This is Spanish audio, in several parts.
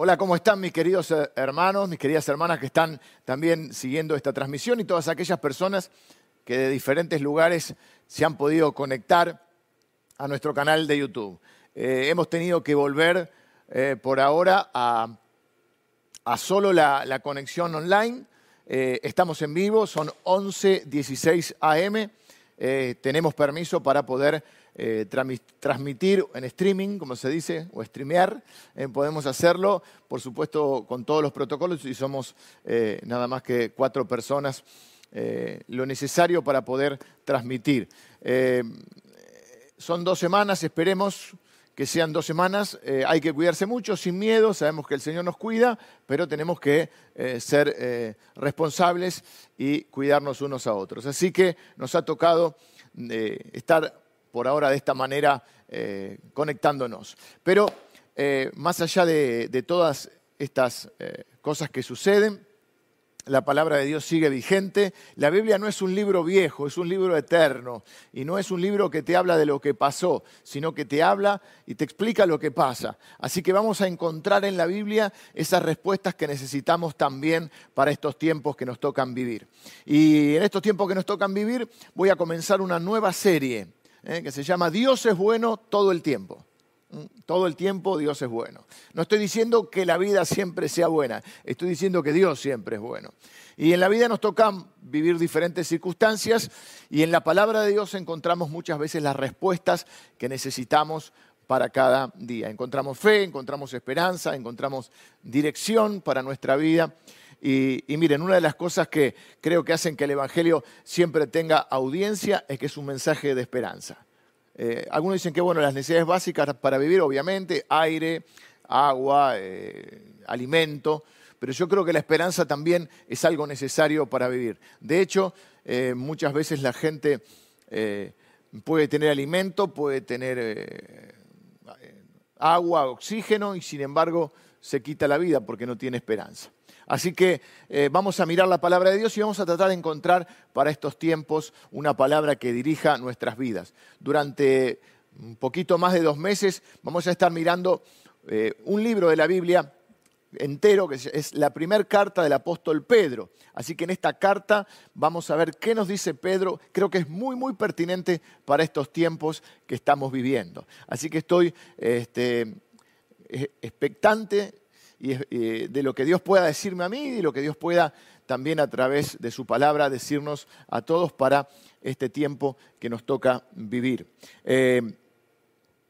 Hola, ¿cómo están mis queridos eh, hermanos, mis queridas hermanas que están también siguiendo esta transmisión y todas aquellas personas que de diferentes lugares se han podido conectar a nuestro canal de YouTube? Eh, hemos tenido que volver eh, por ahora a, solo la, conexión online. estamos en vivo, son 11.16 AM. Tenemos permiso para poder eh, transmitir en streaming, como se dice, o streamear. Eh, podemos hacerlo, por supuesto, con todos los protocolos y somos eh, nada más que cuatro personas lo necesario para poder transmitir. son dos semanas, esperemos que sean dos semanas. hay que cuidarse mucho, sin miedo, sabemos que el Señor nos cuida, pero tenemos que ser responsables y cuidarnos unos a otros. Así que nos ha tocado estar por ahora de esta manera eh, conectándonos. Pero eh, más allá de, todas estas eh, cosas que suceden, la palabra de Dios sigue vigente. La Biblia no es un libro viejo, es un libro eterno. Y no es un libro que te habla de lo que pasó, sino que te habla y te explica lo que pasa. Así que vamos a encontrar en la Biblia esas respuestas que necesitamos también para estos tiempos que nos tocan vivir. Y en estos tiempos que nos tocan vivir voy a comenzar una nueva serie ¿eh? que se llama Dios es bueno todo el tiempo. Todo el tiempo Dios es bueno. No estoy diciendo que la vida siempre sea buena, estoy diciendo que Dios siempre es bueno. Y en la vida nos toca vivir diferentes circunstancias y en la palabra de Dios encontramos muchas veces las respuestas que necesitamos para cada día. Encontramos fe, encontramos esperanza, encontramos dirección para nuestra vida. Y, miren, una de las cosas que creo que hacen que el Evangelio siempre tenga audiencia es que es un mensaje de esperanza. Eh, algunos dicen que, bueno, las necesidades básicas para vivir, obviamente, aire, agua, eh, alimento, pero yo creo que la esperanza también es algo necesario para vivir. De hecho, eh, muchas veces la gente puede tener alimento, puede tener agua, oxígeno, y sin embargo se quita la vida porque no tiene esperanza. Así que eh, vamos a mirar la palabra de Dios y vamos a tratar de encontrar para estos tiempos una palabra que dirija nuestras vidas. Durante un poquito más de dos meses vamos a estar mirando eh, un libro de la Biblia entero, que es la primera carta del apóstol Pedro. Así que en esta carta vamos a ver qué nos dice Pedro. Creo que es muy, muy pertinente para estos tiempos que estamos viviendo. Así que estoy este, expectante y, de lo que Dios pueda decirme a mí y lo que Dios pueda también a través de su palabra decirnos a todos para este tiempo que nos toca vivir. Eh,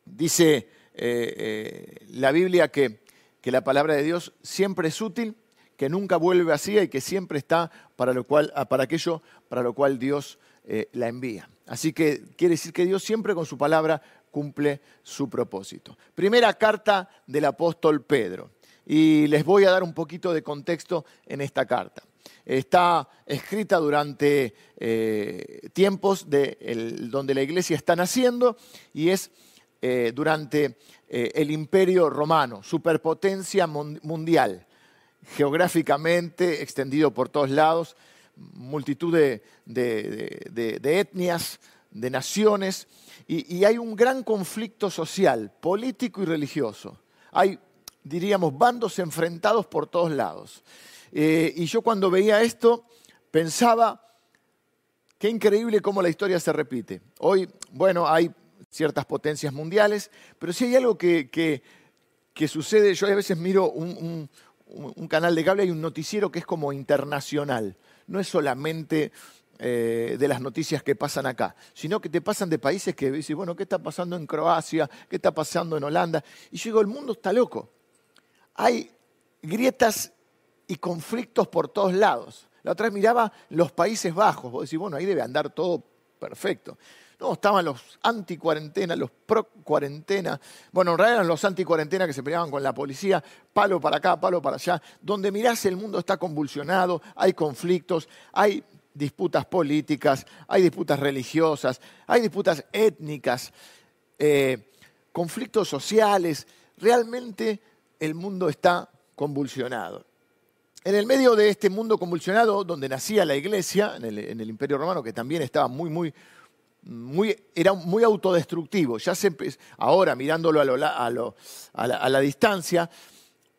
dice eh, eh, la Biblia que, la palabra de Dios siempre es útil, que nunca vuelve vacía y que siempre está para, lo cual, para aquello para lo cual Dios la envía. Así que quiere decir que Dios siempre con su palabra cumple su propósito. Primera carta del apóstol Pedro y les voy a dar un poquito de contexto en esta carta. Está escrita durante eh, tiempos donde la iglesia está naciendo y es eh, durante eh, el imperio romano, superpotencia mundial, geográficamente extendido por todos lados, multitud de, etnias, de naciones, y, y hay un gran conflicto social, político y religioso. Hay diríamos, bandos enfrentados por todos lados. Eh, y yo cuando veía esto pensaba, qué increíble cómo la historia se repite. Hoy, bueno, hay ciertas potencias mundiales, pero si hay algo que, que, sucede, yo a veces miro un, canal de cable, hay un noticiero que es como internacional, no es solamente eh, de las noticias que pasan acá, sino que te pasan de países que dices, bueno, ¿qué está pasando en Croacia? ¿Qué está pasando en Holanda? Y yo digo, el mundo está loco hay grietas y conflictos por todos lados. La otra vez miraba los Países Bajos, vos decís, bueno, ahí debe andar todo perfecto. No, estaban los anti-cuarentena, los pro-cuarentena. Bueno, en realidad eran los anti-cuarentena que se peleaban con la policía, palo para acá, palo para allá. Donde mirás el mundo está convulsionado, hay conflictos, hay disputas políticas, hay disputas religiosas, hay disputas étnicas, eh, conflictos sociales. Realmente el mundo está convulsionado. En el medio de este mundo convulsionado, donde nacía la iglesia, en el, Imperio Romano, que también estaba muy, muy, muy, era muy autodestructivo, ya se ahora mirándolo a, la, distancia,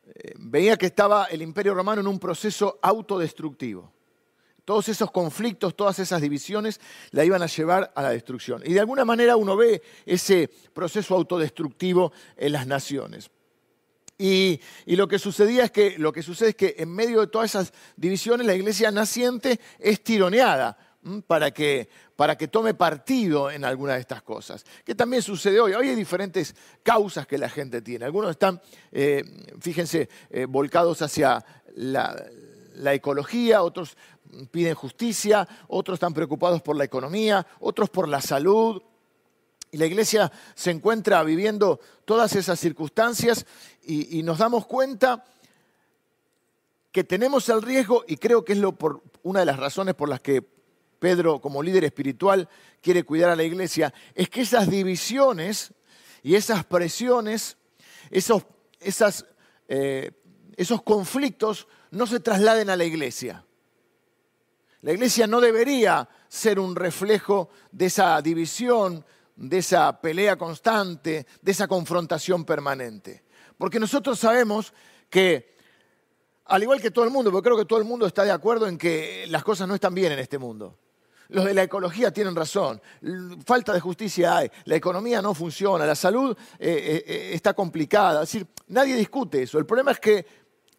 eh, veía que estaba el imperio romano en un proceso autodestructivo. Todos esos conflictos, todas esas divisiones la iban a llevar a la destrucción. Y de alguna manera uno ve ese proceso autodestructivo en las naciones. Y, lo que sucedía es que, lo que sucede es que en medio de todas esas divisiones la iglesia naciente es tironeada para que, para que tome partido en alguna de estas cosas. Que también sucede hoy. Hoy hay diferentes causas que la gente tiene. Algunos están, eh, fíjense, eh, volcados hacia la, la ecología, otros piden justicia, otros están preocupados por la economía, otros por la salud. Y la iglesia se encuentra viviendo todas esas circunstancias y, nos damos cuenta que tenemos el riesgo, y creo que es lo por, una de las razones por las que Pedro, como líder espiritual, quiere cuidar a la iglesia, es que esas divisiones y esas presiones, esos, eh, esos conflictos no se trasladen a la iglesia. La iglesia no debería ser un reflejo de esa división, de esa pelea constante, de esa confrontación permanente. Porque nosotros sabemos que, al igual que todo el mundo, porque creo que todo el mundo está de acuerdo en que las cosas no están bien en este mundo. Los de la ecología tienen razón, falta de justicia hay, la economía no funciona, la salud eh, eh, eh, está complicada. Es decir, nadie discute eso. El problema es que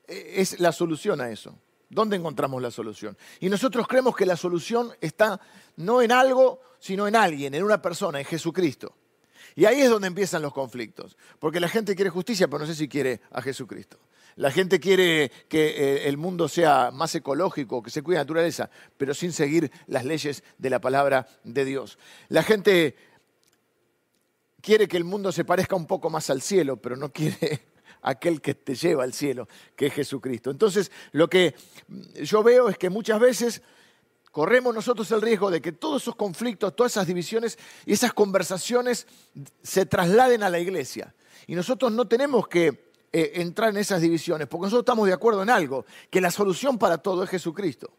es la solución a eso. ¿Dónde encontramos la solución? Y nosotros creemos que la solución está no en algo, sino en alguien, en una persona, en Jesucristo. Y ahí es donde empiezan los conflictos, porque la gente quiere justicia, pero no sé si quiere a Jesucristo. La gente quiere que eh, el mundo sea más ecológico, que se cuide la naturaleza, pero sin seguir las leyes de la palabra de Dios. La gente quiere que el mundo se parezca un poco más al cielo, pero no quiere aquel que te lleva al cielo, que es Jesucristo. Entonces, lo que yo veo es que muchas veces corremos nosotros el riesgo de que todos esos conflictos, todas esas divisiones y esas conversaciones se trasladen a la iglesia. Y nosotros no tenemos que eh, entrar en esas divisiones, porque nosotros estamos de acuerdo en algo, que la solución para todo es Jesucristo.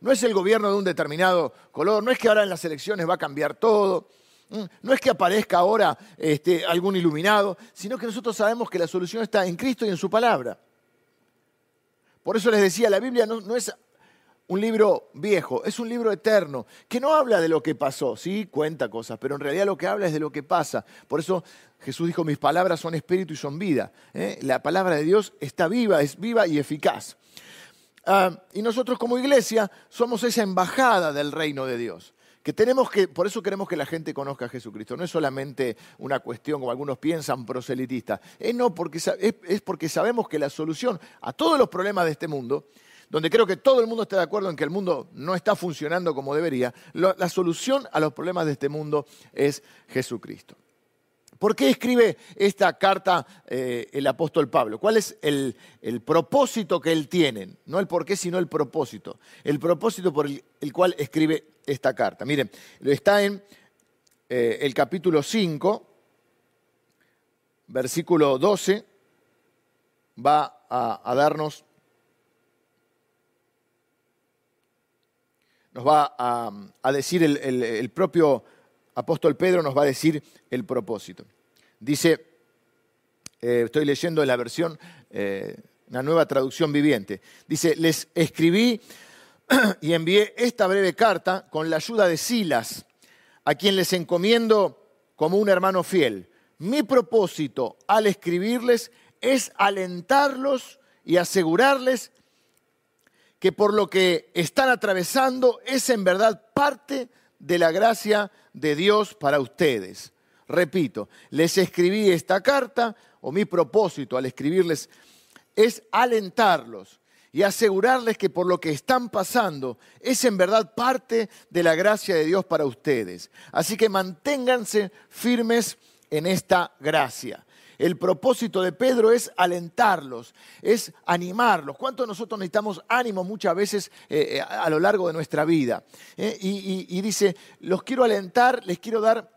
No es el gobierno de un determinado color, no es que ahora en las elecciones va a cambiar todo, Mm, no es que aparezca ahora este, algún iluminado, sino que nosotros sabemos que la solución está en Cristo y en su palabra. Por eso les decía, la Biblia no, es un libro viejo, es un libro eterno, que no habla de lo que pasó, sí, cuenta cosas, pero en realidad lo que habla es de lo que pasa. Por eso Jesús dijo, mis palabras son espíritu y son vida. ¿eh? La palabra de Dios está viva, es viva y eficaz. Ah, y nosotros como iglesia somos esa embajada del reino de Dios que tenemos que, por eso queremos que la gente conozca a Jesucristo. No es solamente una cuestión, como algunos piensan, proselitista. Es, no porque, es, porque sabemos que la solución a todos los problemas de este mundo, donde creo que todo el mundo está de acuerdo en que el mundo no está funcionando como debería, la solución a los problemas de este mundo es Jesucristo. ¿Por qué escribe esta carta eh, el apóstol Pablo? ¿Cuál es el, propósito que él tiene? No el por qué, sino el propósito. El propósito por el, cual escribe esta carta. Miren, está en eh, el capítulo 5, versículo 12, va a, darnos, nos va a, decir el, propio apóstol Pedro nos va a decir el propósito. Dice, eh, estoy leyendo la versión, eh, una nueva traducción viviente. Dice, les escribí y envié esta breve carta con la ayuda de Silas, a quien les encomiendo como un hermano fiel. Mi propósito al escribirles es alentarlos y asegurarles que por lo que están atravesando es en verdad parte de la gracia de Dios para ustedes. Repito, les escribí esta carta, o mi propósito al escribirles es alentarlos y asegurarles que por lo que están pasando es en verdad parte de la gracia de Dios para ustedes. Así que manténganse firmes en esta gracia. El propósito de Pedro es alentarlos, es animarlos. ¿Cuánto nosotros necesitamos ánimo muchas veces eh, eh, a lo largo de nuestra vida? Eh, y, dice, los quiero alentar, les quiero dar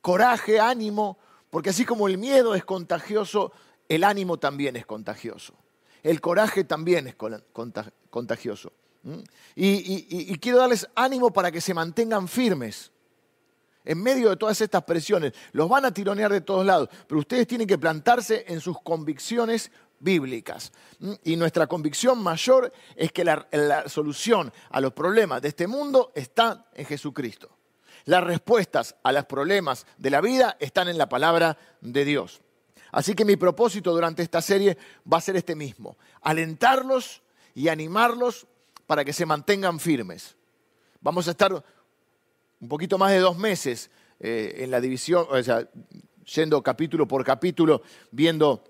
coraje, ánimo, porque así como el miedo es contagioso, el ánimo también es contagioso. El coraje también es contagioso. y quiero darles ánimo para que se mantengan firmes en medio de todas estas presiones. Los van a tironear de todos lados, pero ustedes tienen que plantarse en sus convicciones bíblicas. Y nuestra convicción mayor es que la, la, solución a los problemas de este mundo está en Jesucristo. Las respuestas a los problemas de la vida están en la palabra de Dios. Así que mi propósito durante esta serie va a ser este mismo, alentarlos y animarlos para que se mantengan firmes. Vamos a estar un poquito más de dos meses eh, en la división, o sea, yendo capítulo por capítulo, viendo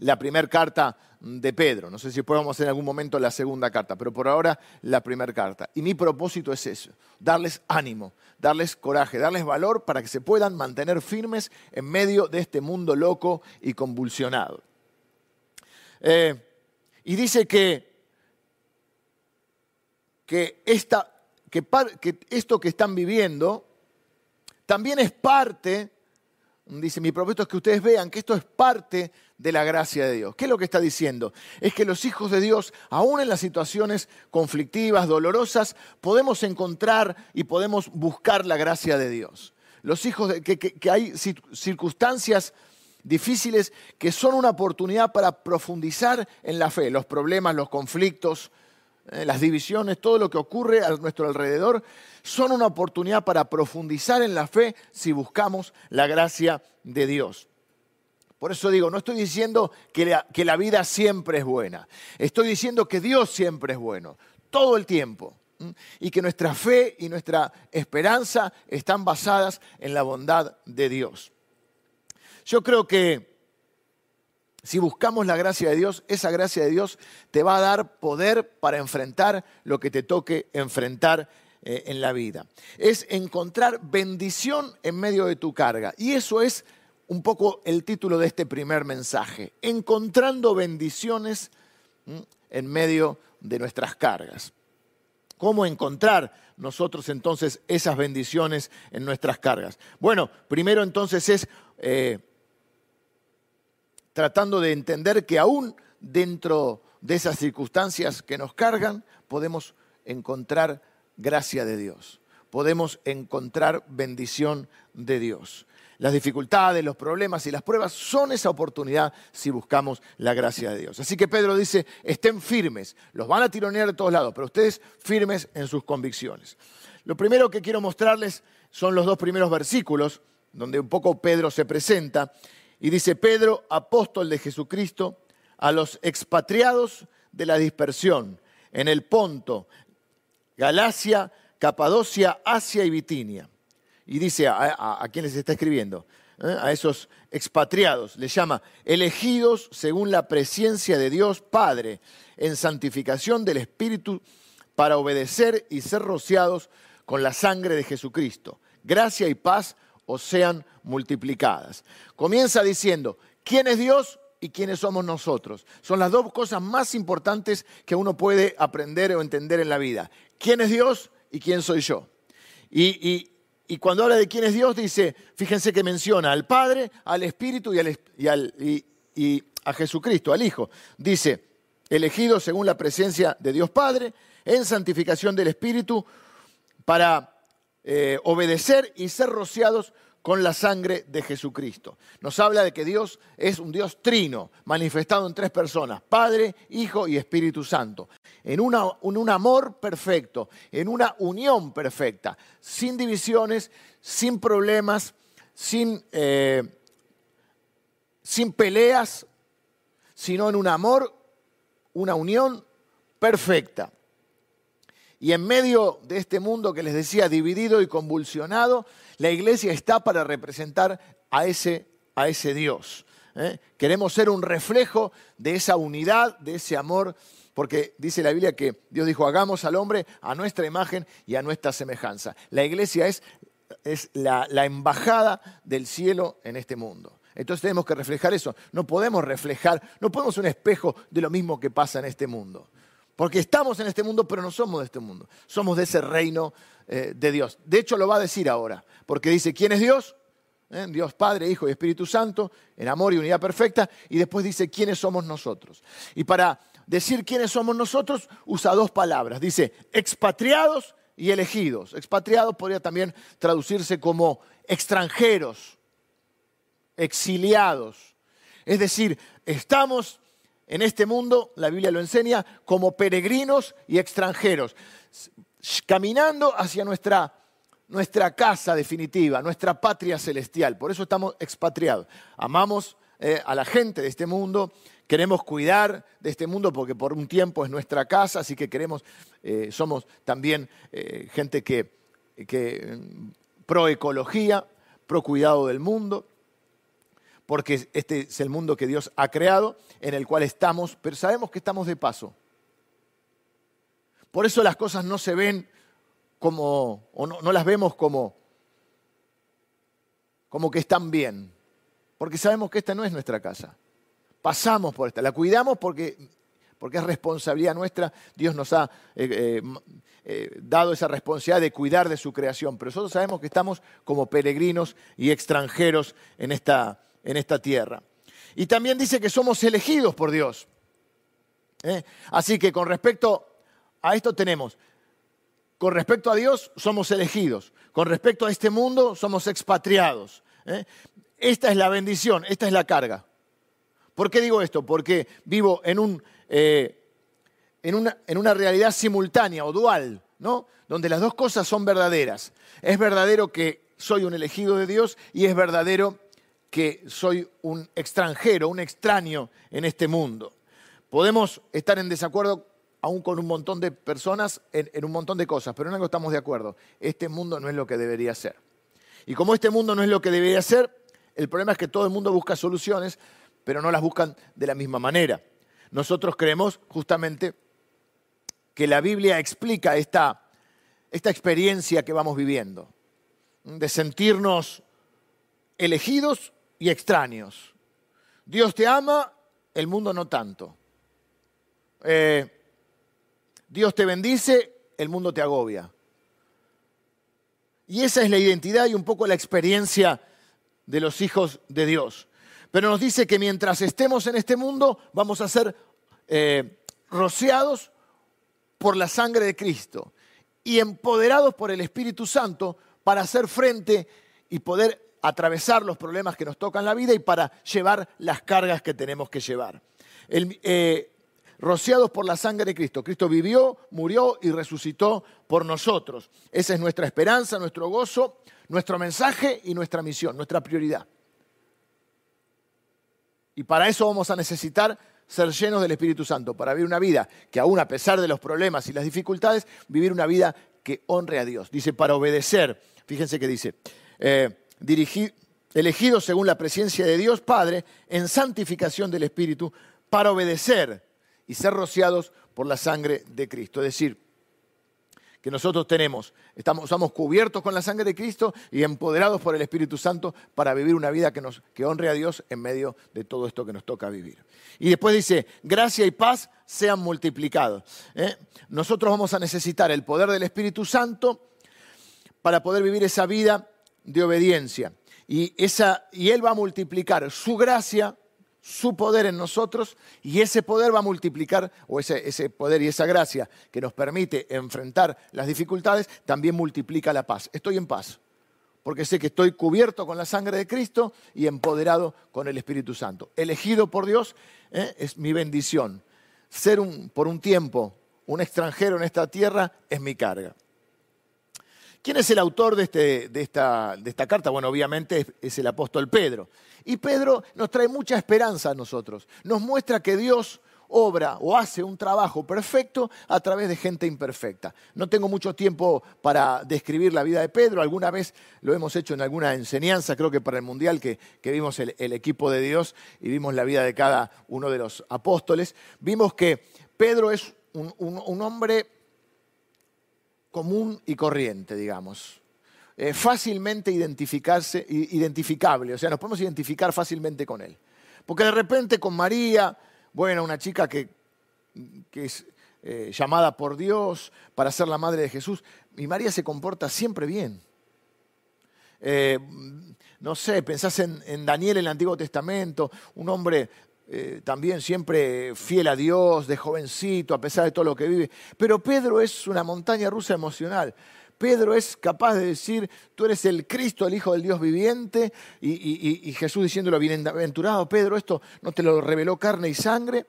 la primera carta de Pedro. No sé si podemos en algún momento la segunda carta, pero por ahora la primera carta. Y mi propósito es eso, darles ánimo, darles coraje, darles valor para que se puedan mantener firmes en medio de este mundo loco y convulsionado. Eh, y dice que, que, esta, que, que esto que están viviendo también es parte Dice, mi propósito es que ustedes vean que esto es parte de la gracia de Dios. ¿Qué es lo que está diciendo? Es que los hijos de Dios, aún en las situaciones conflictivas, dolorosas, podemos encontrar y podemos buscar la gracia de Dios. Los hijos, de, que, hay circunstancias difíciles que son una oportunidad para profundizar en la fe, los problemas, los conflictos, las divisiones, todo lo que ocurre a nuestro alrededor, son una oportunidad para profundizar en la fe si buscamos la gracia de Dios. Por eso digo, no estoy diciendo que la, que la vida siempre es buena, estoy diciendo que Dios siempre es bueno, todo el tiempo y que nuestra fe y nuestra esperanza están basadas en la bondad de Dios. Yo creo que si buscamos la gracia de Dios, esa gracia de Dios te va a dar poder para enfrentar lo que te toque enfrentar eh, en la vida. Es encontrar bendición en medio de tu carga. Y eso es un poco el título de este primer mensaje. Encontrando bendiciones en medio de nuestras cargas. ¿Cómo encontrar nosotros entonces esas bendiciones en nuestras cargas? Bueno, primero entonces es... Eh, tratando de entender que aún dentro de esas circunstancias que nos cargan, podemos encontrar gracia de Dios, podemos encontrar bendición de Dios. Las dificultades, los problemas y las pruebas son esa oportunidad si buscamos la gracia de Dios. Así que Pedro dice, estén firmes, los van a tironear de todos lados, pero ustedes firmes en sus convicciones. Lo primero que quiero mostrarles son los dos primeros versículos, donde un poco Pedro se presenta, y dice Pedro, apóstol de Jesucristo, a los expatriados de la dispersión en el Ponto, Galacia, Capadocia, Asia y Bitinia. Y dice a, a, quién les está escribiendo, ¿Eh? a esos expatriados, les llama elegidos según la presencia de Dios Padre, en santificación del Espíritu, para obedecer y ser rociados con la sangre de Jesucristo. Gracia y paz o sean multiplicadas. Comienza diciendo, ¿quién es Dios y quiénes somos nosotros? Son las dos cosas más importantes que uno puede aprender o entender en la vida. ¿Quién es Dios y quién soy yo? Y, cuando habla de quién es Dios, dice, fíjense que menciona al Padre, al Espíritu y, a Jesucristo, al Hijo. Dice, elegido según la presencia de Dios Padre, en santificación del Espíritu, para eh, obedecer y ser rociados con la sangre de Jesucristo. Nos habla de que Dios es un Dios trino, manifestado en tres personas, Padre, Hijo y Espíritu Santo, en, un amor perfecto, en una unión perfecta, sin divisiones, sin problemas, sin, eh, sin peleas, sino en un amor, una unión perfecta. Y en medio de este mundo que les decía dividido y convulsionado, la iglesia está para representar a ese, a ese Dios. ¿eh? Queremos ser un reflejo de esa unidad, de ese amor, porque dice la Biblia que Dios dijo, hagamos al hombre a nuestra imagen y a nuestra semejanza. La iglesia es, es la, la embajada del cielo en este mundo. Entonces tenemos que reflejar eso. No podemos reflejar, no podemos un espejo de lo mismo que pasa en este mundo. Porque estamos en este mundo, pero no somos de este mundo. Somos de ese reino eh, de Dios. De hecho, lo va a decir ahora, porque dice, ¿quién es Dios? Eh, Dios Padre, Hijo y Espíritu Santo, en amor y unidad perfecta, y después dice, ¿quiénes somos nosotros? Y para decir quiénes somos nosotros, usa dos palabras. Dice, expatriados y elegidos. Expatriados podría también traducirse como extranjeros, exiliados. Es decir, estamos en este mundo, la Biblia lo enseña, como peregrinos y extranjeros, caminando hacia nuestra, nuestra casa definitiva, nuestra patria celestial. Por eso estamos expatriados. Amamos eh, a la gente de este mundo, queremos cuidar de este mundo porque por un tiempo es nuestra casa, así que queremos, eh, somos también eh, gente que, que mm, pro ecología, pro cuidado del mundo porque este es el mundo que Dios ha creado, en el cual estamos, pero sabemos que estamos de paso. Por eso las cosas no se ven como, o no, las vemos como, como que están bien, porque sabemos que esta no es nuestra casa. Pasamos por esta, la cuidamos porque, porque es responsabilidad nuestra, Dios nos ha eh, eh, eh, dado esa responsabilidad de cuidar de su creación, pero nosotros sabemos que estamos como peregrinos y extranjeros en esta, en esta tierra. Y también dice que somos elegidos por Dios. ¿eh? Así que con respecto a esto tenemos, con respecto a Dios somos elegidos, con respecto a este mundo somos expatriados. ¿eh? Esta es la bendición, esta es la carga. ¿Por qué digo esto? Porque vivo en, un, eh, en, una, en una realidad simultánea o dual, ¿no? donde las dos cosas son verdaderas. Es verdadero que soy un elegido de Dios y es verdadero que soy un extranjero, un extraño en este mundo. Podemos estar en desacuerdo aún con un montón de personas en, un montón de cosas, pero en algo estamos de acuerdo. Este mundo no es lo que debería ser. Y como este mundo no es lo que debería ser, el problema es que todo el mundo busca soluciones, pero no las buscan de la misma manera. Nosotros creemos justamente que la Biblia explica esta, esta experiencia que vamos viviendo, de sentirnos elegidos y extraños. Dios te ama, el mundo no tanto. Eh, Dios te bendice, el mundo te agobia. Y esa es la identidad y un poco la experiencia de los hijos de Dios. Pero nos dice que mientras estemos en este mundo vamos a ser eh, rociados por la sangre de Cristo y empoderados por el Espíritu Santo para hacer frente y poder atravesar los problemas que nos tocan la vida y para llevar las cargas que tenemos que llevar. Eh, rociados por la sangre de Cristo. Cristo vivió, murió y resucitó por nosotros. Esa es nuestra esperanza, nuestro gozo, nuestro mensaje y nuestra misión, nuestra prioridad. Y para eso vamos a necesitar ser llenos del Espíritu Santo, para vivir una vida que aún a pesar de los problemas y las dificultades, vivir una vida que honre a Dios. Dice, para obedecer. Fíjense que dice, eh, elegidos según la presencia de Dios Padre en santificación del Espíritu para obedecer y ser rociados por la sangre de Cristo. Es decir, que nosotros tenemos, estamos, estamos cubiertos con la sangre de Cristo y empoderados por el Espíritu Santo para vivir una vida que, nos, que honre a Dios en medio de todo esto que nos toca vivir. Y después dice, gracia y paz sean multiplicados. ¿eh? Nosotros vamos a necesitar el poder del Espíritu Santo para poder vivir esa vida de obediencia. Y, esa, Él va a multiplicar su gracia, su poder en nosotros, y ese poder va a multiplicar, o ese, ese poder y esa gracia que nos permite enfrentar las dificultades, también multiplica la paz. Estoy en paz, porque sé que estoy cubierto con la sangre de Cristo y empoderado con el Espíritu Santo. Elegido por Dios ¿eh? es mi bendición. Ser un, por un tiempo un extranjero en esta tierra es mi carga. ¿Quién es el autor de, este, de, esta, de esta, carta? Bueno, obviamente es, el apóstol Pedro. Y Pedro nos trae mucha esperanza a nosotros. Nos muestra que Dios obra o hace un trabajo perfecto a través de gente imperfecta. No tengo mucho tiempo para describir la vida de Pedro, alguna vez lo hemos hecho en alguna enseñanza, creo que para el Mundial que, vimos el, equipo de Dios y vimos la vida de cada uno de los apóstoles, vimos que Pedro es un hombre común y corriente, digamos. Eh, fácilmente identificarse, identificable, o sea, nos podemos identificar fácilmente con él. Porque de repente con María, bueno, una chica que, que es eh, llamada por Dios para ser la madre de Jesús, y María se comporta siempre bien. Eh, no sé, pensás en, en, Daniel en el Antiguo Testamento, un hombre eh, también siempre fiel a Dios, de jovencito, a pesar de todo lo que vive. Pero Pedro es una montaña rusa emocional. Pedro es capaz de decir, tú eres el Cristo, el Hijo del Dios viviente, y, Jesús diciéndolo, bienaventurado, Pedro, esto no te lo reveló carne y sangre.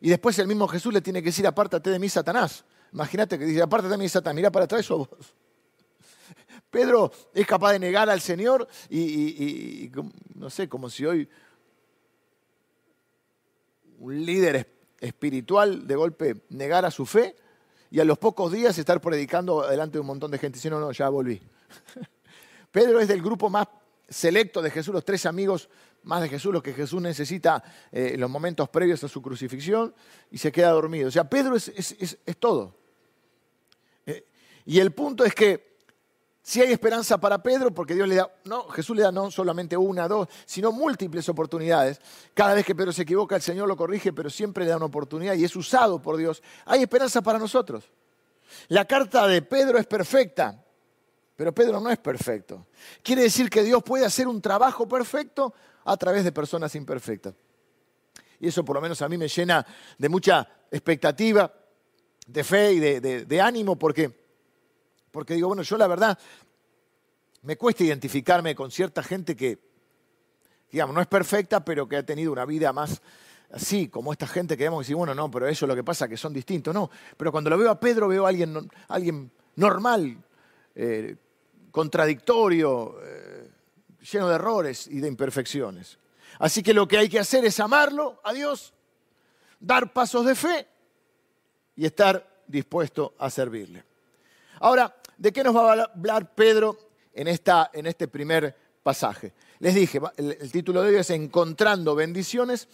Y después el mismo Jesús le tiene que decir, apártate de mí, Satanás. Imagínate que dice, apártate de mí, Satanás, mira para atrás o vos. Pedro es capaz de negar al Señor y, no sé, como si hoy un líder espiritual de golpe negara su fe y a los pocos días estar predicando delante de un montón de gente. Si no, no, ya volví. Pedro es del grupo más selecto de Jesús, los tres amigos más de Jesús, los que Jesús necesita eh, en los momentos previos a su crucifixión, y se queda dormido. O sea, Pedro es, todo. Eh, y el punto es que si hay esperanza para Pedro, porque Dios le da, no, Jesús le da no solamente una, dos, sino múltiples oportunidades. Cada vez que Pedro se equivoca, el Señor lo corrige, pero siempre le da una oportunidad y es usado por Dios. Hay esperanza para nosotros. La carta de Pedro es perfecta, pero Pedro no es perfecto. Quiere decir que Dios puede hacer un trabajo perfecto a través de personas imperfectas. Y eso por lo menos a mí me llena de mucha expectativa, de fe y de ánimo, porque porque digo, bueno, yo la verdad me cuesta identificarme con cierta gente que, digamos, no es perfecta, pero que ha tenido una vida más así, como esta gente que vemos y decir, bueno, no, pero eso es lo que pasa, que son distintos. No, pero cuando lo veo a Pedro veo a alguien, alguien normal, eh, contradictorio, eh, lleno de errores y de imperfecciones. Así que lo que hay que hacer es amarlo a Dios, dar pasos de fe y estar dispuesto a servirle. Ahora, ¿De qué nos va a hablar Pedro en, esta, en este primer pasaje? Les dije, el, título de hoy es Encontrando bendiciones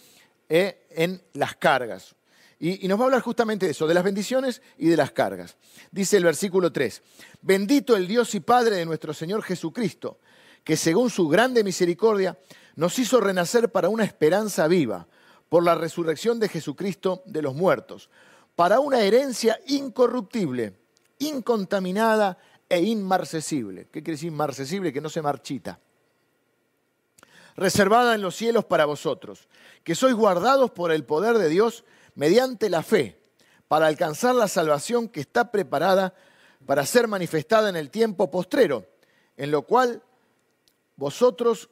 eh, en las cargas. Y, y, nos va a hablar justamente de eso, de las bendiciones y de las cargas. Dice el versículo 3, bendito el Dios y Padre de nuestro Señor Jesucristo, que según su grande misericordia nos hizo renacer para una esperanza viva, por la resurrección de Jesucristo de los muertos, para una herencia incorruptible incontaminada e inmarcesible. ¿Qué quiere decir inmarcesible? Que no se marchita. Reservada en los cielos para vosotros, que sois guardados por el poder de Dios mediante la fe, para alcanzar la salvación que está preparada para ser manifestada en el tiempo postrero, en lo cual vosotros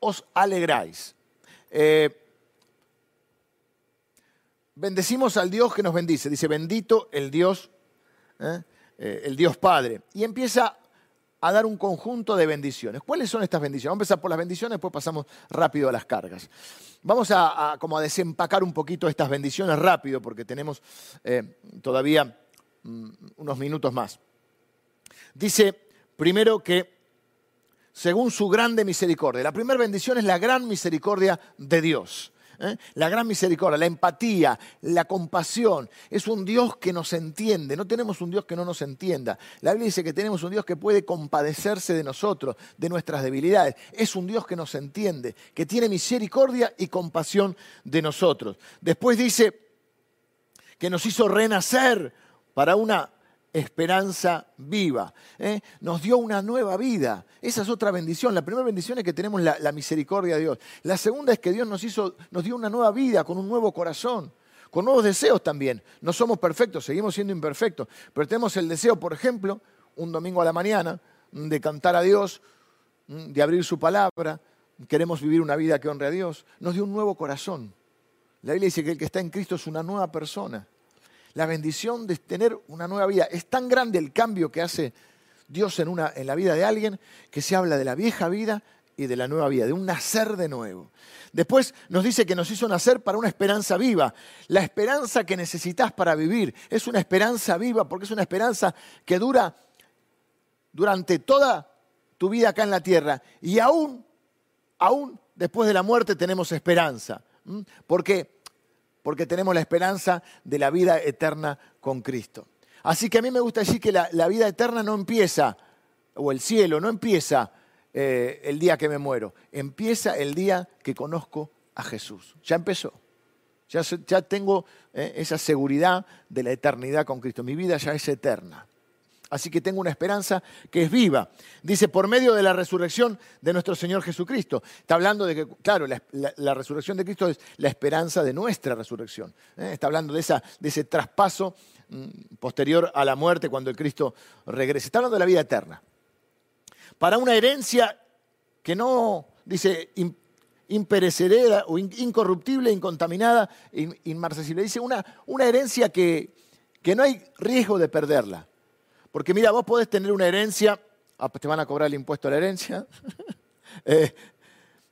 os alegráis. Eh, bendecimos al Dios que nos bendice. Dice, bendito el Dios ¿eh? Eh, el Dios Padre. Y empieza a dar un conjunto de bendiciones. ¿Cuáles son estas bendiciones? Vamos a empezar por las bendiciones, después pasamos rápido a las cargas. Vamos a, como a desempacar un poquito estas bendiciones rápido, porque tenemos eh, todavía mm, unos minutos más. Dice primero que según su grande misericordia. La primera bendición es la gran misericordia de Dios. ¿Eh? La gran misericordia, la empatía, la compasión. Es un Dios que nos entiende. No tenemos un Dios que no nos entienda. La Biblia dice que tenemos un Dios que puede compadecerse de nosotros, de nuestras debilidades. Es un Dios que nos entiende, que tiene misericordia y compasión de nosotros. Después dice que nos hizo renacer para una esperanza viva. ¿eh? Nos dio una nueva vida. Esa es otra bendición. La primera bendición es que tenemos la, misericordia de Dios. La segunda es que Dios nos, hizo, nos dio una nueva vida con un nuevo corazón, con nuevos deseos también. No somos perfectos, seguimos siendo imperfectos, pero tenemos el deseo, por ejemplo, un domingo a la mañana, de cantar a Dios, de abrir su palabra. Queremos vivir una vida que honre a Dios. Nos dio un nuevo corazón. La Biblia dice que el que está en Cristo es una nueva persona la bendición de tener una nueva vida. Es tan grande el cambio que hace Dios en, una, en la vida de alguien que se habla de la vieja vida y de la nueva vida, de un nacer de nuevo. Después nos dice que nos hizo nacer para una esperanza viva. La esperanza que necesitas para vivir es una esperanza viva porque es una esperanza que dura durante toda tu vida acá en la tierra. Y aún, aún después de la muerte tenemos esperanza. Porque porque tenemos la esperanza de la vida eterna con Cristo. Así que a mí me gusta decir que la, vida eterna no empieza, o el cielo no empieza eh, el día que me muero, empieza el día que conozco a Jesús. Ya empezó. Ya, ya tengo eh, esa seguridad de la eternidad con Cristo. Mi vida ya es eterna. Así que tengo una esperanza que es viva. Dice, por medio de la resurrección de nuestro Señor Jesucristo. Está hablando de que, claro, la, resurrección de Cristo es la esperanza de nuestra resurrección. ¿eh? Está hablando de, ese traspaso mm, posterior a la muerte cuando el Cristo regrese. Está hablando de la vida eterna. Para una herencia que no, dice, imperecedera o incorruptible, incontaminada, inmarcesible. Dice una, una herencia que, que no hay riesgo de perderla. Porque mira, vos podés tener una herencia, ah, pues te van a cobrar el impuesto a la herencia, eh,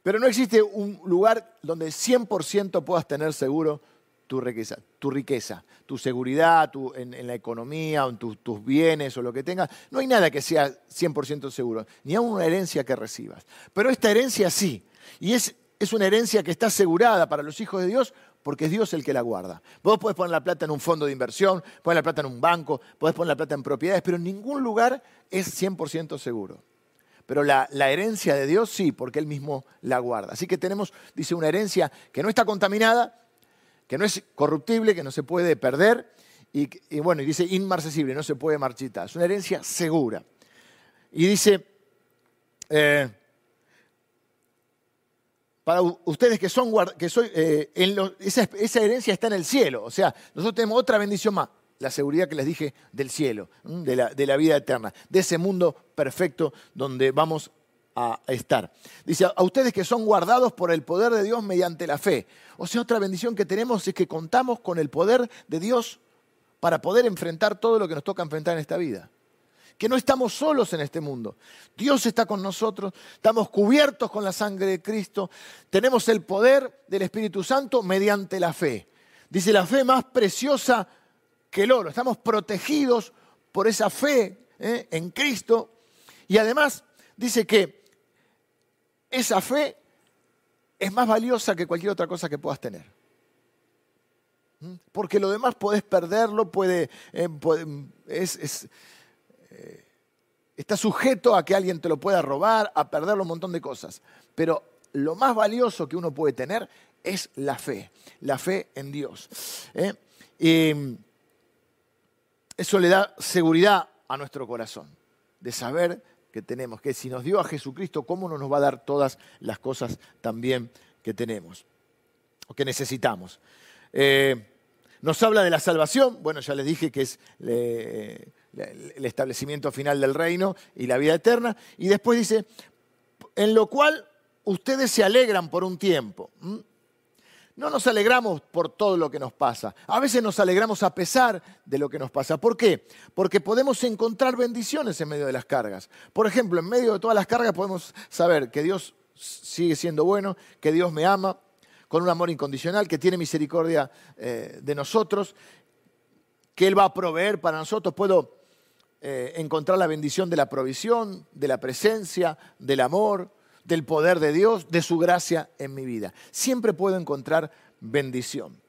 pero no existe un lugar donde 100% puedas tener seguro tu riqueza, tu, riqueza, tu seguridad en, la economía, en tus bienes o lo que tengas. No hay nada que sea 100% seguro, ni aún una herencia que recibas. Pero esta herencia sí, y es, es una herencia que está asegurada para los hijos de Dios porque es Dios el que la guarda. Vos podés poner la plata en un fondo de inversión, poner la plata en un banco, podés poner la plata en propiedades, pero en ningún lugar es 100% seguro. Pero la, herencia de Dios sí, porque Él mismo la guarda. Así que tenemos, dice, una herencia que no está contaminada, que no es corruptible, que no se puede perder, y, bueno, y dice inmarcesible, no se puede marchitar. Es una herencia segura. Y dice, eh, para ustedes que son, que soy, eh, esa, herencia está en el cielo. O sea, nosotros tenemos otra bendición más, la seguridad que les dije del cielo, de la, de la vida eterna, de ese mundo perfecto donde vamos a estar. Dice, a ustedes que son guardados por el poder de Dios mediante la fe. O sea, otra bendición que tenemos es que contamos con el poder de Dios para poder enfrentar todo lo que nos toca enfrentar en esta vida que no estamos solos en este mundo. Dios está con nosotros, estamos cubiertos con la sangre de Cristo, tenemos el poder del Espíritu Santo mediante la fe. Dice la fe más preciosa que el oro. Estamos protegidos por esa fe ¿eh? en Cristo. Y además dice que esa fe es más valiosa que cualquier otra cosa que puedas tener. ¿Mm? Porque lo demás puedes perderlo, puede, eh, es, está sujeto a que alguien te lo pueda robar, a perderlo un montón de cosas. Pero lo más valioso que uno puede tener es la fe, la fe en Dios. ¿eh? Eso le da seguridad a nuestro corazón, de saber que tenemos, que si nos dio a Jesucristo, ¿cómo no nos va a dar todas las cosas también que tenemos o que necesitamos? Eh, nos habla de la salvación, bueno, ya les dije que es el establecimiento final del reino y la vida eterna. Y después dice, en lo cual ustedes se alegran por un tiempo. No nos alegramos por todo lo que nos pasa. A veces nos alegramos a pesar de lo que nos pasa. ¿Por qué? Porque podemos encontrar bendiciones en medio de las cargas. Por ejemplo, en medio de todas las cargas podemos saber que Dios sigue siendo bueno, que Dios me ama con un amor incondicional, que tiene misericordia eh, de nosotros, que Él va a proveer para nosotros. Puedo eh, encontrar la bendición de la provisión, de la presencia, del amor, del poder de Dios, de su gracia en mi vida. Siempre puedo encontrar bendición.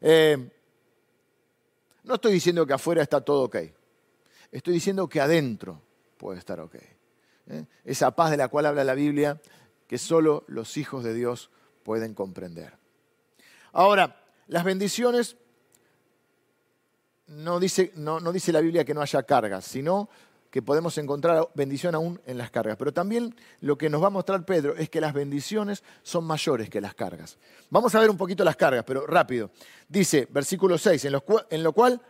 Eh, no estoy diciendo que afuera está todo ok. Estoy diciendo que adentro puede estar ok. ¿eh? Esa paz de la cual habla la Biblia, que solo los hijos de Dios pueden comprender. Ahora, las bendiciones no dice, no, dice la Biblia que no haya cargas, sino que podemos encontrar bendición aún en las cargas. Pero también lo que nos va a mostrar Pedro es que las bendiciones son mayores que las cargas. Vamos a ver un poquito las cargas, pero rápido. Dice, versículo 6, en lo, cual, en lo cual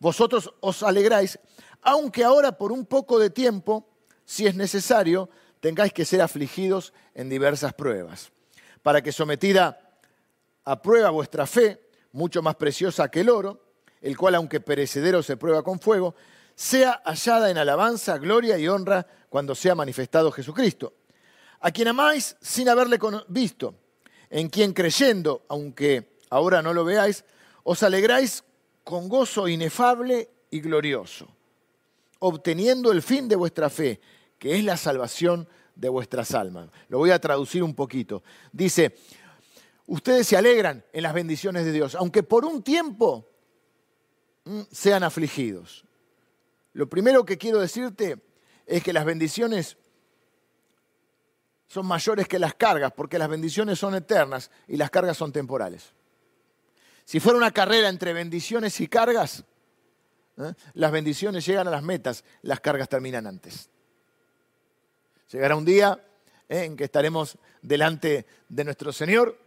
vosotros os alegráis, aunque ahora por un poco de tiempo, si es necesario, tengáis que ser afligidos en diversas pruebas, para que sometida a prueba vuestra fe, mucho más preciosa que el oro, el cual aunque perecedero se prueba con fuego, sea hallada en alabanza, gloria y honra cuando sea manifestado Jesucristo, a quien amáis sin haberle visto, en quien creyendo, aunque ahora no lo veáis, os alegráis con gozo inefable y glorioso, obteniendo el fin de vuestra fe, que es la salvación de vuestras almas. Lo voy a traducir un poquito. Dice, ustedes se alegran en las bendiciones de Dios, aunque por un tiempo sean afligidos. Lo primero que quiero decirte es que las bendiciones son mayores que las cargas, porque las bendiciones son eternas y las cargas son temporales. Si fuera una carrera entre bendiciones y cargas, ¿eh? Las bendiciones llegan a las metas, las cargas terminan antes. Llegará un día ¿eh? en que estaremos delante de nuestro Señor,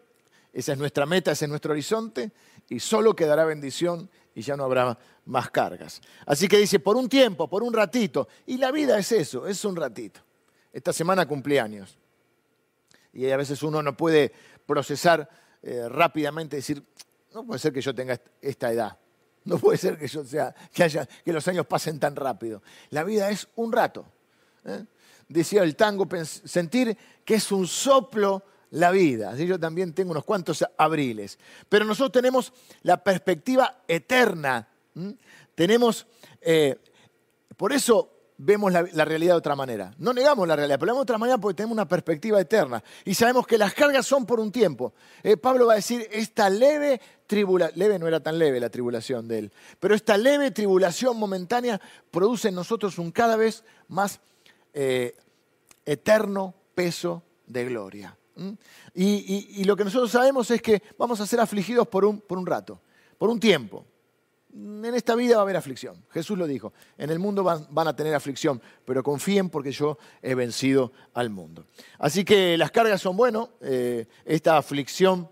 esa es nuestra meta, ese es nuestro horizonte, y solo quedará bendición y ya no habrá más cargas. Así que dice, por un tiempo, por un ratito, y la vida es eso, es un ratito. Esta semana cumpleaños. Y a veces uno no puede procesar eh, rápidamente, decir, no puede ser que yo tenga esta edad. No puede ser que yo sea, que haya, que los años pasen tan rápido. La vida es un rato. ¿eh? Decía el tango, sentir que es un soplo la vida. Así yo también tengo unos cuantos abriles. Pero nosotros tenemos la perspectiva eterna. Tenemos, eh, por eso vemos la, realidad de otra manera. No negamos la realidad, pero la vemos de otra manera porque tenemos una perspectiva eterna. Y sabemos que las cargas son por un tiempo. Eh, Pablo va a decir, esta leve tribulación, leve no era tan leve la tribulación de él, pero esta leve tribulación momentánea produce en nosotros un cada vez más eh, eterno peso de gloria. Y, lo que nosotros sabemos es que vamos a ser afligidos por un, por un rato, por un tiempo. En esta vida va a haber aflicción. Jesús lo dijo. En el mundo van, a tener aflicción, pero confíen porque yo he vencido al mundo. Así que las cargas son buenas. Eh, esta aflicción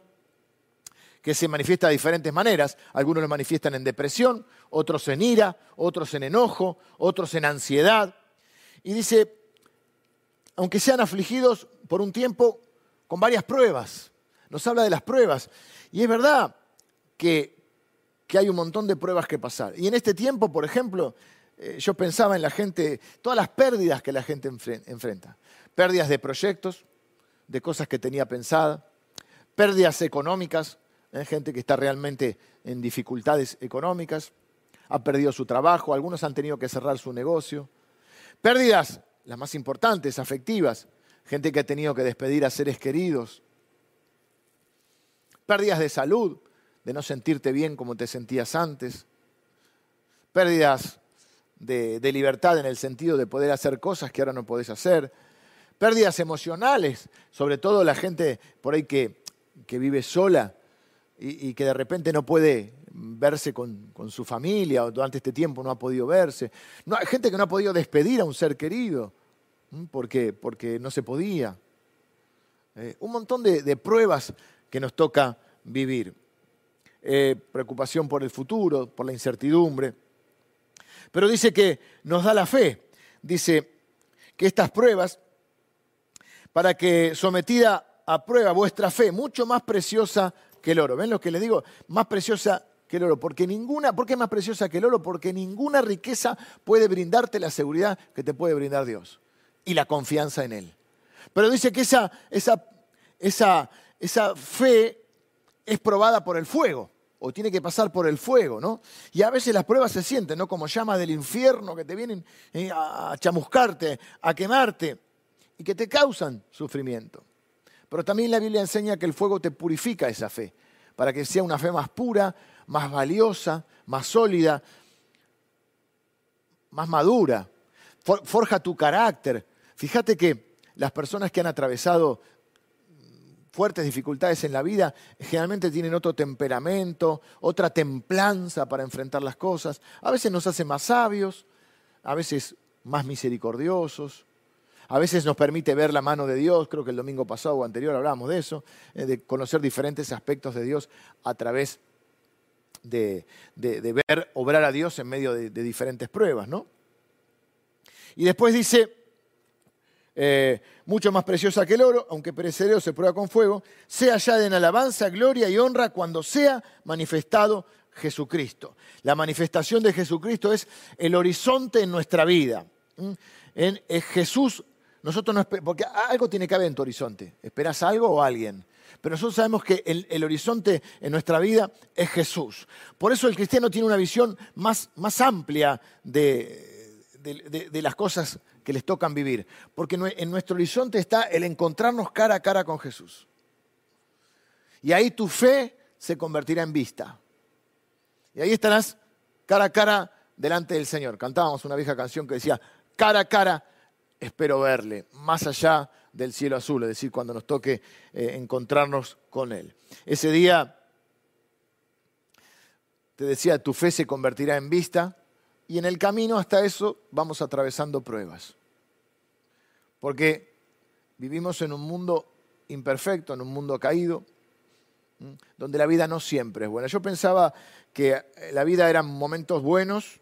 que se manifiesta de diferentes maneras. Algunos lo manifiestan en depresión, otros en ira, otros en enojo, otros en ansiedad. Y dice, aunque sean afligidos por un tiempo, con varias pruebas. Nos habla de las pruebas. Y es verdad que, hay un montón de pruebas que pasar. Y en este tiempo, por ejemplo, eh, yo pensaba en la gente, todas las pérdidas que la gente enfrenta. Pérdidas de proyectos, de cosas que tenía pensada, pérdidas económicas, ¿eh? gente que está realmente en dificultades económicas, ha perdido su trabajo, algunos han tenido que cerrar su negocio. Pérdidas, las más importantes, afectivas, gente que ha tenido que despedir a seres queridos, pérdidas de salud, de no sentirte bien como te sentías antes, pérdidas de, libertad en el sentido de poder hacer cosas que ahora no podés hacer, pérdidas emocionales, sobre todo la gente por ahí que, vive sola y, que de repente no puede verse con, su familia o durante este tiempo no ha podido verse. No, gente que no ha podido despedir a un ser querido. Porque, porque no se podía. Eh, un montón de, pruebas que nos toca vivir. Eh, preocupación por el futuro, por la incertidumbre. Pero dice que nos da la fe. Dice que estas pruebas, para que sometida a prueba vuestra fe, mucho más preciosa que el oro. ¿Ven lo que les digo? Más preciosa que el oro. Porque ninguna, ¿Por qué es más preciosa que el oro? Porque ninguna riqueza puede brindarte la seguridad que te puede brindar Dios y la confianza en Él. Pero dice que esa, fe es probada por el fuego, o tiene que pasar por el fuego, ¿no? Y a veces las pruebas se sienten, ¿no? Como llamas del infierno que te vienen eh, a chamuscarte, a quemarte, y que te causan sufrimiento. Pero también la Biblia enseña que el fuego te purifica esa fe, para que sea una fe más pura, más valiosa, más sólida, más madura. Forja tu carácter, Fíjate que las personas que han atravesado fuertes dificultades en la vida generalmente tienen otro temperamento, otra templanza para enfrentar las cosas. A veces nos hace más sabios, a veces más misericordiosos, a veces nos permite ver la mano de Dios, creo que el domingo pasado o anterior hablábamos de eso, eh, de conocer diferentes aspectos de Dios a través de, ver obrar a Dios en medio de, de diferentes pruebas, ¿no? Y después dice, eh, mucho más preciosa que el oro, aunque perecedero se prueba con fuego, sea ya en alabanza, gloria y honra cuando sea manifestado Jesucristo. La manifestación de Jesucristo es el horizonte en nuestra vida. En, Jesús, nosotros no porque algo tiene que haber en tu horizonte. ¿Esperas algo o alguien? Pero nosotros sabemos que el, horizonte en nuestra vida es Jesús. Por eso el cristiano tiene una visión más, más amplia de, de las cosas que les tocan vivir. Porque en nuestro horizonte está el encontrarnos cara a cara con Jesús. Y ahí tu fe se convertirá en vista. Y ahí estarás cara a cara delante del Señor. Cantábamos una vieja canción que decía, cara a cara espero verle, más allá del cielo azul, es decir, cuando nos toque eh, encontrarnos con Él. Ese día, te decía, tu fe se convertirá en vista, y en el camino hasta eso vamos atravesando pruebas. Porque vivimos en un mundo imperfecto, en un mundo caído, donde la vida no siempre es buena. Yo pensaba que la vida eran momentos buenos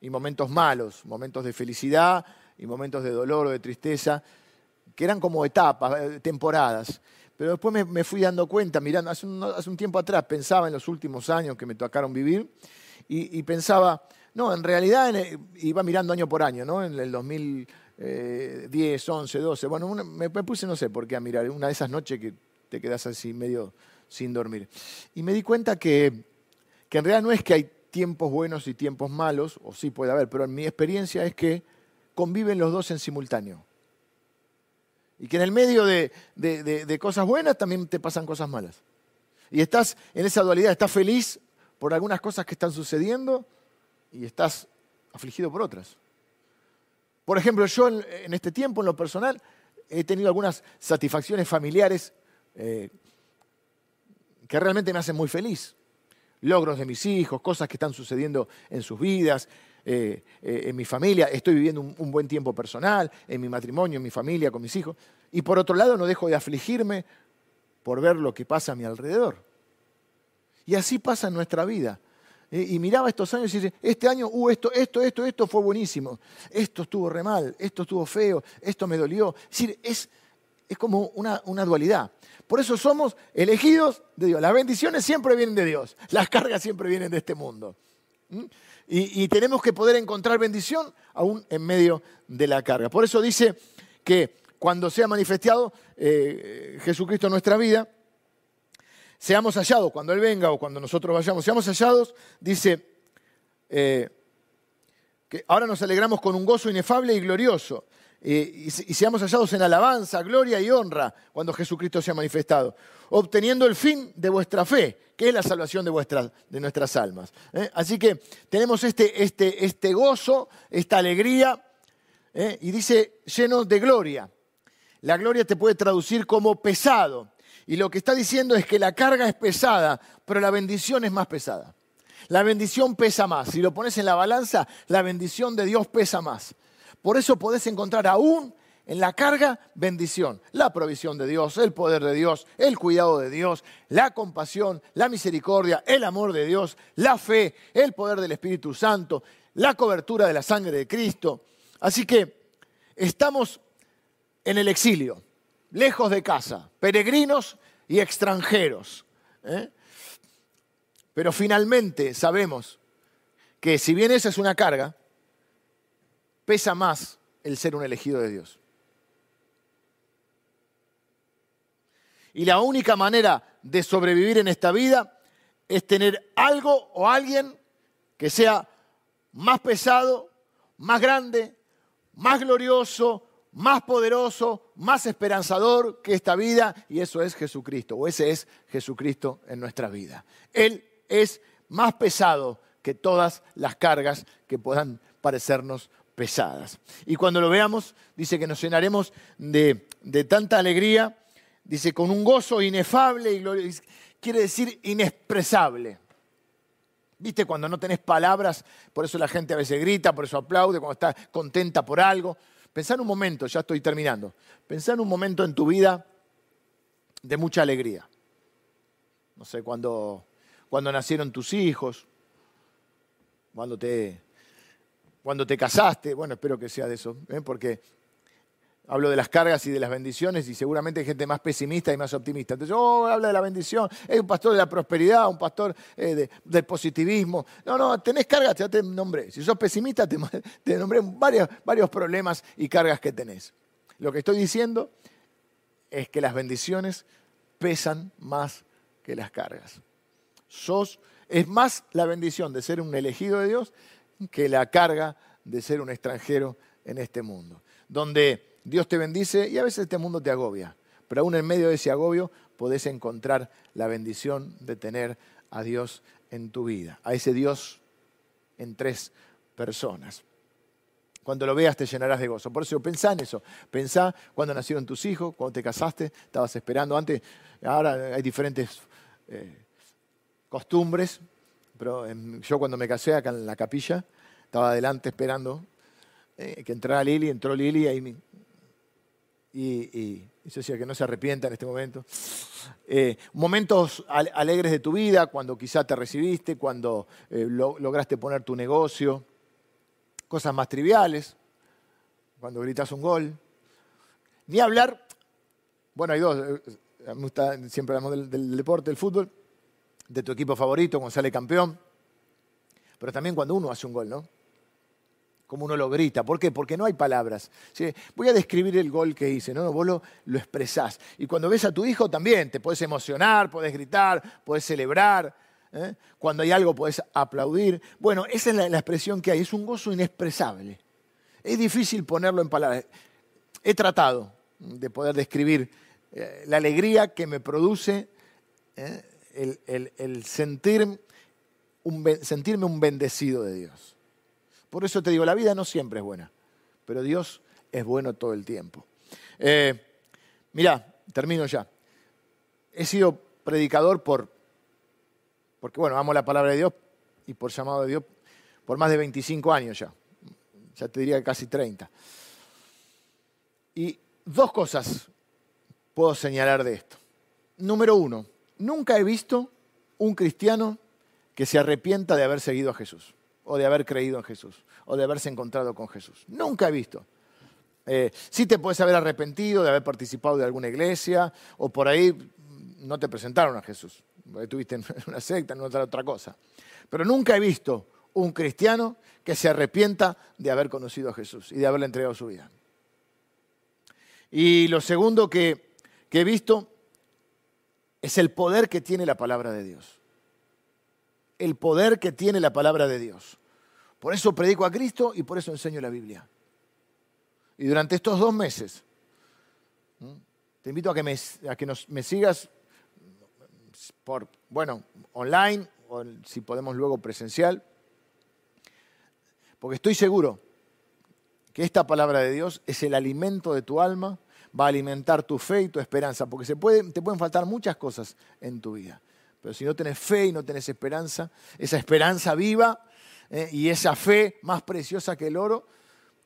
y momentos malos, momentos de felicidad y momentos de dolor o de tristeza, que eran como etapas, eh, temporadas. Pero después me, fui dando cuenta, mirando, hace un, tiempo atrás pensaba en los últimos años que me tocaron vivir y, pensaba, no, en realidad iba mirando año por año, ¿no? En el 2010, 11, 12, bueno, me, me, puse, no sé por qué, a mirar, una de esas noches que te quedas así medio sin dormir. Y me di cuenta que, que en realidad no es que hay tiempos buenos y tiempos malos, o sí puede haber, pero en mi experiencia es que conviven los dos en simultáneo. Y que en el medio de, cosas buenas también te pasan cosas malas. Y estás en esa dualidad, estás feliz por algunas cosas que están sucediendo y estás afligido por otras. Por ejemplo, yo en, este tiempo, en lo personal, he tenido algunas satisfacciones familiares eh, que realmente me hacen muy feliz. Logros de mis hijos, cosas que están sucediendo en sus vidas, eh, eh, en mi familia, estoy viviendo un, buen tiempo personal, en mi matrimonio, en mi familia, con mis hijos. Y por otro lado, no dejo de afligirme por ver lo que pasa a mi alrededor. Y así pasa en nuestra vida. Y miraba estos años y dice, este año, uh, esto, esto, esto, esto fue buenísimo. Esto estuvo re mal, esto estuvo feo, esto me dolió. Es decir, es, es como una, una dualidad. Por eso somos elegidos de Dios. Las bendiciones siempre vienen de Dios. Las cargas siempre vienen de este mundo. ¿Mm? Y, tenemos que poder encontrar bendición aún en medio de la carga. Por eso dice que cuando sea manifestado eh, Jesucristo en nuestra vida, seamos hallados, cuando Él venga o cuando nosotros vayamos, seamos hallados, dice eh, que ahora nos alegramos con un gozo inefable y glorioso. Eh, y, seamos hallados en alabanza, gloria y honra cuando Jesucristo sea manifestado, obteniendo el fin de vuestra fe, que es la salvación de, de nuestras almas. ¿eh? Así que tenemos este, este, este gozo, esta alegría, y dice lleno de gloria. La gloria te puede traducir como pesado. Y lo que está diciendo es que la carga es pesada, pero la bendición es más pesada. La bendición pesa más. Si lo pones en la balanza, la bendición de Dios pesa más. Por eso podés encontrar aún en la carga bendición, la provisión de Dios, el poder de Dios, el cuidado de Dios, la compasión, la misericordia, el amor de Dios, la fe, el poder del Espíritu Santo, la cobertura de la sangre de Cristo. Así que estamos en el exilio, lejos de casa, peregrinos y extranjeros. ¿eh? Pero finalmente sabemos que si bien esa es una carga, pesa más el ser un elegido de Dios. Y la única manera de sobrevivir en esta vida es tener algo o alguien que sea más pesado, más grande, más glorioso, más poderoso, más esperanzador que esta vida, y eso es Jesucristo, o ese es Jesucristo en nuestra vida. Él es más pesado que todas las cargas que puedan parecernos pesadas. Y cuando lo veamos, dice que nos llenaremos de, tanta alegría, dice con un gozo inefable y glorioso, quiere decir inexpresable. ¿Viste? Cuando no tenés palabras, por eso la gente a veces grita, por eso aplaude, cuando está contenta por algo. Pensá en un momento, ya estoy terminando, pensá en un momento en tu vida de mucha alegría. No sé, cuando, cuando nacieron tus hijos, cuando te, cuando te casaste, bueno, espero que sea de eso, ¿eh? porque hablo de las cargas y de las bendiciones y seguramente hay gente más pesimista y más optimista. Entonces, oh, habla de la bendición, es un pastor de la prosperidad, un pastor eh, del positivismo. No, no, tenés cargas, ya te nombré. Si sos pesimista, te, te nombré varios, varios problemas y cargas que tenés. Lo que estoy diciendo es que las bendiciones pesan más que las cargas. Sos, es más la bendición de ser un elegido de Dios que la carga de ser un extranjero en este mundo, donde Dios te bendice y a veces este mundo te agobia, pero aún en medio de ese agobio podés encontrar la bendición de tener a Dios en tu vida, a ese Dios en tres personas. Cuando lo veas te llenarás de gozo. Por eso pensá en eso. Pensá cuando nacieron tus hijos, cuando te casaste, estabas esperando antes. Ahora hay diferentes eh, costumbres, pero yo cuando me casé acá en la capilla, estaba adelante esperando eh, que entrara Lili, entró Lili ahí, y, y, yo decía que no se arrepienta en este momento. Eh, momentos alegres de tu vida, cuando quizá te recibiste, cuando eh, lograste poner tu negocio, cosas más triviales, cuando gritas un gol. Ni hablar, bueno, hay dos, siempre hablamos del, del deporte, del fútbol, de tu equipo favorito cuando sale campeón, pero también cuando uno hace un gol, ¿no? Como uno lo grita. ¿Por qué? Porque no hay palabras. Voy a describir el gol que hice, ¿no? Vos lo, lo, expresás. Y cuando ves a tu hijo también, te puedes emocionar, puedes gritar, puedes celebrar. ¿eh? Cuando hay algo puedes aplaudir. Bueno, esa es la, expresión que hay. Es un gozo inexpresable. Es difícil ponerlo en palabras. He tratado de poder describir eh, la alegría que me produce ¿eh? el, sentir sentirme un bendecido de Dios. Por eso te digo, la vida no siempre es buena, pero Dios es bueno todo el tiempo. Eh, mirá, termino ya. He sido predicador por, porque bueno, amo la palabra de Dios y por llamado de Dios por más de 25 años ya. Ya te diría casi 30. Y dos cosas puedo señalar de esto. Número uno, nunca he visto un cristiano que se arrepienta de haber seguido a Jesús o de haber creído en Jesús, o de haberse encontrado con Jesús. Nunca he visto. Eh, sí te puedes haber arrepentido de haber participado de alguna iglesia, o por ahí no te presentaron a Jesús, estuviste en una secta, en otra, otra cosa. Pero nunca he visto un cristiano que se arrepienta de haber conocido a Jesús y de haberle entregado su vida. Y lo segundo que, que he visto es el poder que tiene la palabra de Dios el poder que tiene la palabra de Dios. Por eso predico a Cristo y por eso enseño la Biblia. Y durante estos dos meses, te invito a que me, que me sigas por, bueno, online o si podemos luego presencial, porque estoy seguro que esta palabra de Dios es el alimento de tu alma, va a alimentar tu fe y tu esperanza, porque se te pueden faltar muchas cosas en tu vida. Pero si no tenés fe y no tenés esperanza, esa esperanza viva eh, y esa fe más preciosa que el oro,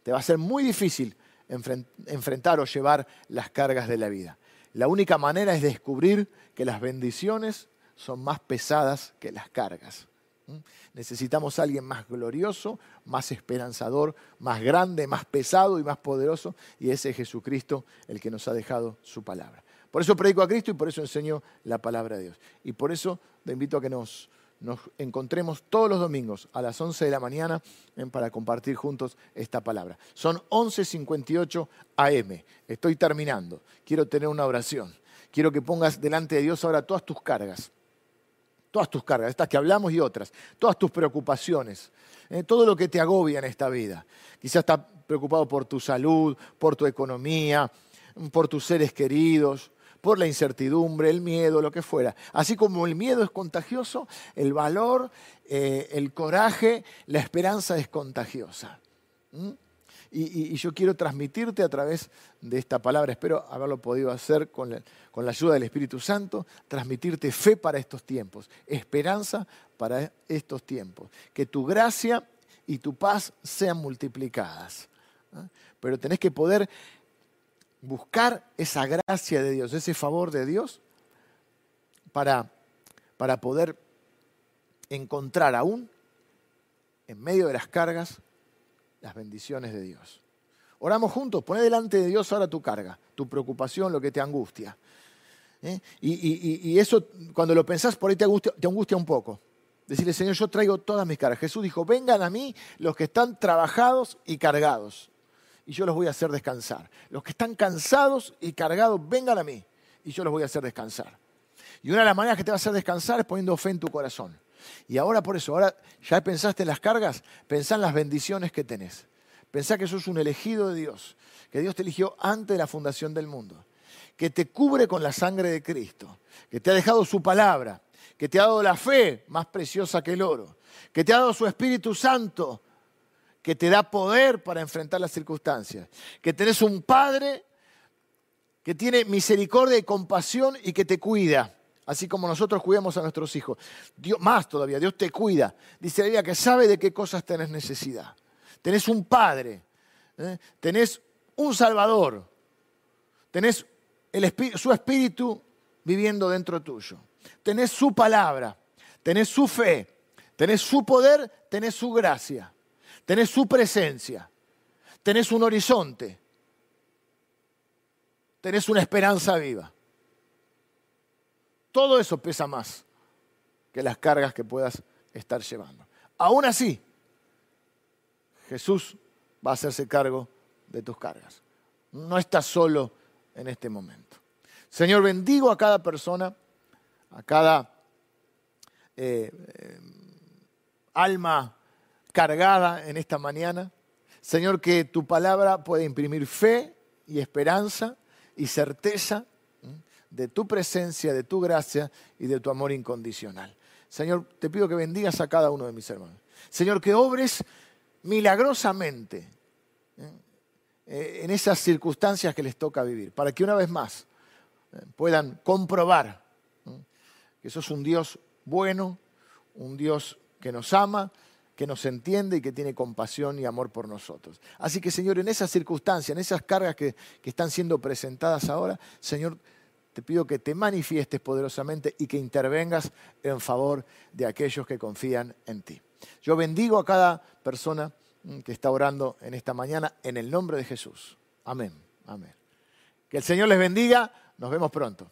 te va a ser muy difícil enfrentar o llevar las cargas de la vida. La única manera es descubrir que las bendiciones son más pesadas que las cargas. Necesitamos a alguien más glorioso, más esperanzador, más grande, más pesado y más poderoso, y ese es Jesucristo el que nos ha dejado su palabra. Por eso predico a Cristo y por eso enseño la palabra de Dios. Y por eso te invito a que nos, encontremos todos los domingos a las 11 de la mañana para compartir juntos esta palabra. Son 11.58 AM. Estoy terminando. Quiero tener una oración. Quiero que pongas delante de Dios ahora todas tus cargas. Todas tus cargas, estas que hablamos y otras. Todas tus preocupaciones. Eh, todo lo que te agobia en esta vida. Quizás estás preocupado por tu salud, por tu economía, por tus seres queridos, por la incertidumbre, el miedo, lo que fuera. Así como el miedo es contagioso, el valor, eh, el coraje, la esperanza es contagiosa. Y, yo quiero transmitirte a través de esta palabra, espero haberlo podido hacer con la, con la ayuda del Espíritu Santo, transmitirte fe para estos tiempos, esperanza para estos tiempos. Que tu gracia y tu paz sean multiplicadas. Pero tenés que poder buscar esa gracia de Dios, ese favor de Dios, para, para poder encontrar aún en medio de las cargas las bendiciones de Dios. Oramos juntos, pone delante de Dios ahora tu carga, tu preocupación, lo que te angustia. ¿eh? Y, eso, cuando lo pensás, por ahí te angustia, te angustia un poco. Decirle, Señor, yo traigo todas mis cargas. Jesús dijo, vengan a mí los que están trabajados y cargados y yo los voy a hacer descansar. Los que están cansados y cargados, vengan a mí y yo los voy a hacer descansar. Y una de las maneras que te va a hacer descansar es poniendo fe en tu corazón. Y ahora por eso, ahora ya pensaste en las cargas, pensá en las bendiciones que tenés. Pensá que sos un elegido de Dios, que Dios te eligió antes de la fundación del mundo, que te cubre con la sangre de Cristo, que te ha dejado su palabra, que te ha dado la fe más preciosa que el oro, que te ha dado su Espíritu Santo que te da poder para enfrentar las circunstancias, que tenés un Padre que tiene misericordia y compasión y que te cuida, así como nosotros cuidamos a nuestros hijos. Dios, más todavía, Dios te cuida. Dice la Biblia que sabe de qué cosas tenés necesidad. Tenés un Padre, ¿eh? tenés un Salvador, tenés su Espíritu viviendo dentro tuyo. Tenés su palabra, tenés su fe, tenés su poder, tenés su gracia, tenés su presencia, tenés un horizonte, tenés una esperanza viva. Todo eso pesa más que las cargas que puedas estar llevando. Aún así, Jesús va a hacerse cargo de tus cargas. No estás solo en este momento. Señor, bendigo a cada persona, a cada eh, eh, alma cargada en esta mañana. Señor, que tu palabra pueda imprimir fe y esperanza y certeza de tu presencia, de tu gracia y de tu amor incondicional. Señor, te pido que bendigas a cada uno de mis hermanos. Señor, que obres milagrosamente eh, en esas circunstancias que les toca vivir, para que una vez más puedan comprobar que sos un Dios bueno, un Dios que nos ama, que nos entiende y que tiene compasión y amor por nosotros. Así que, Señor, en esas circunstancias, en esas cargas que, que están siendo presentadas ahora, Señor, te pido que te manifiestes poderosamente y que intervengas en favor de aquellos que confían en ti. Yo bendigo a cada persona mm, que está orando en esta mañana en el nombre de Jesús. Amén. Amén. Que el Señor les bendiga. Nos vemos pronto.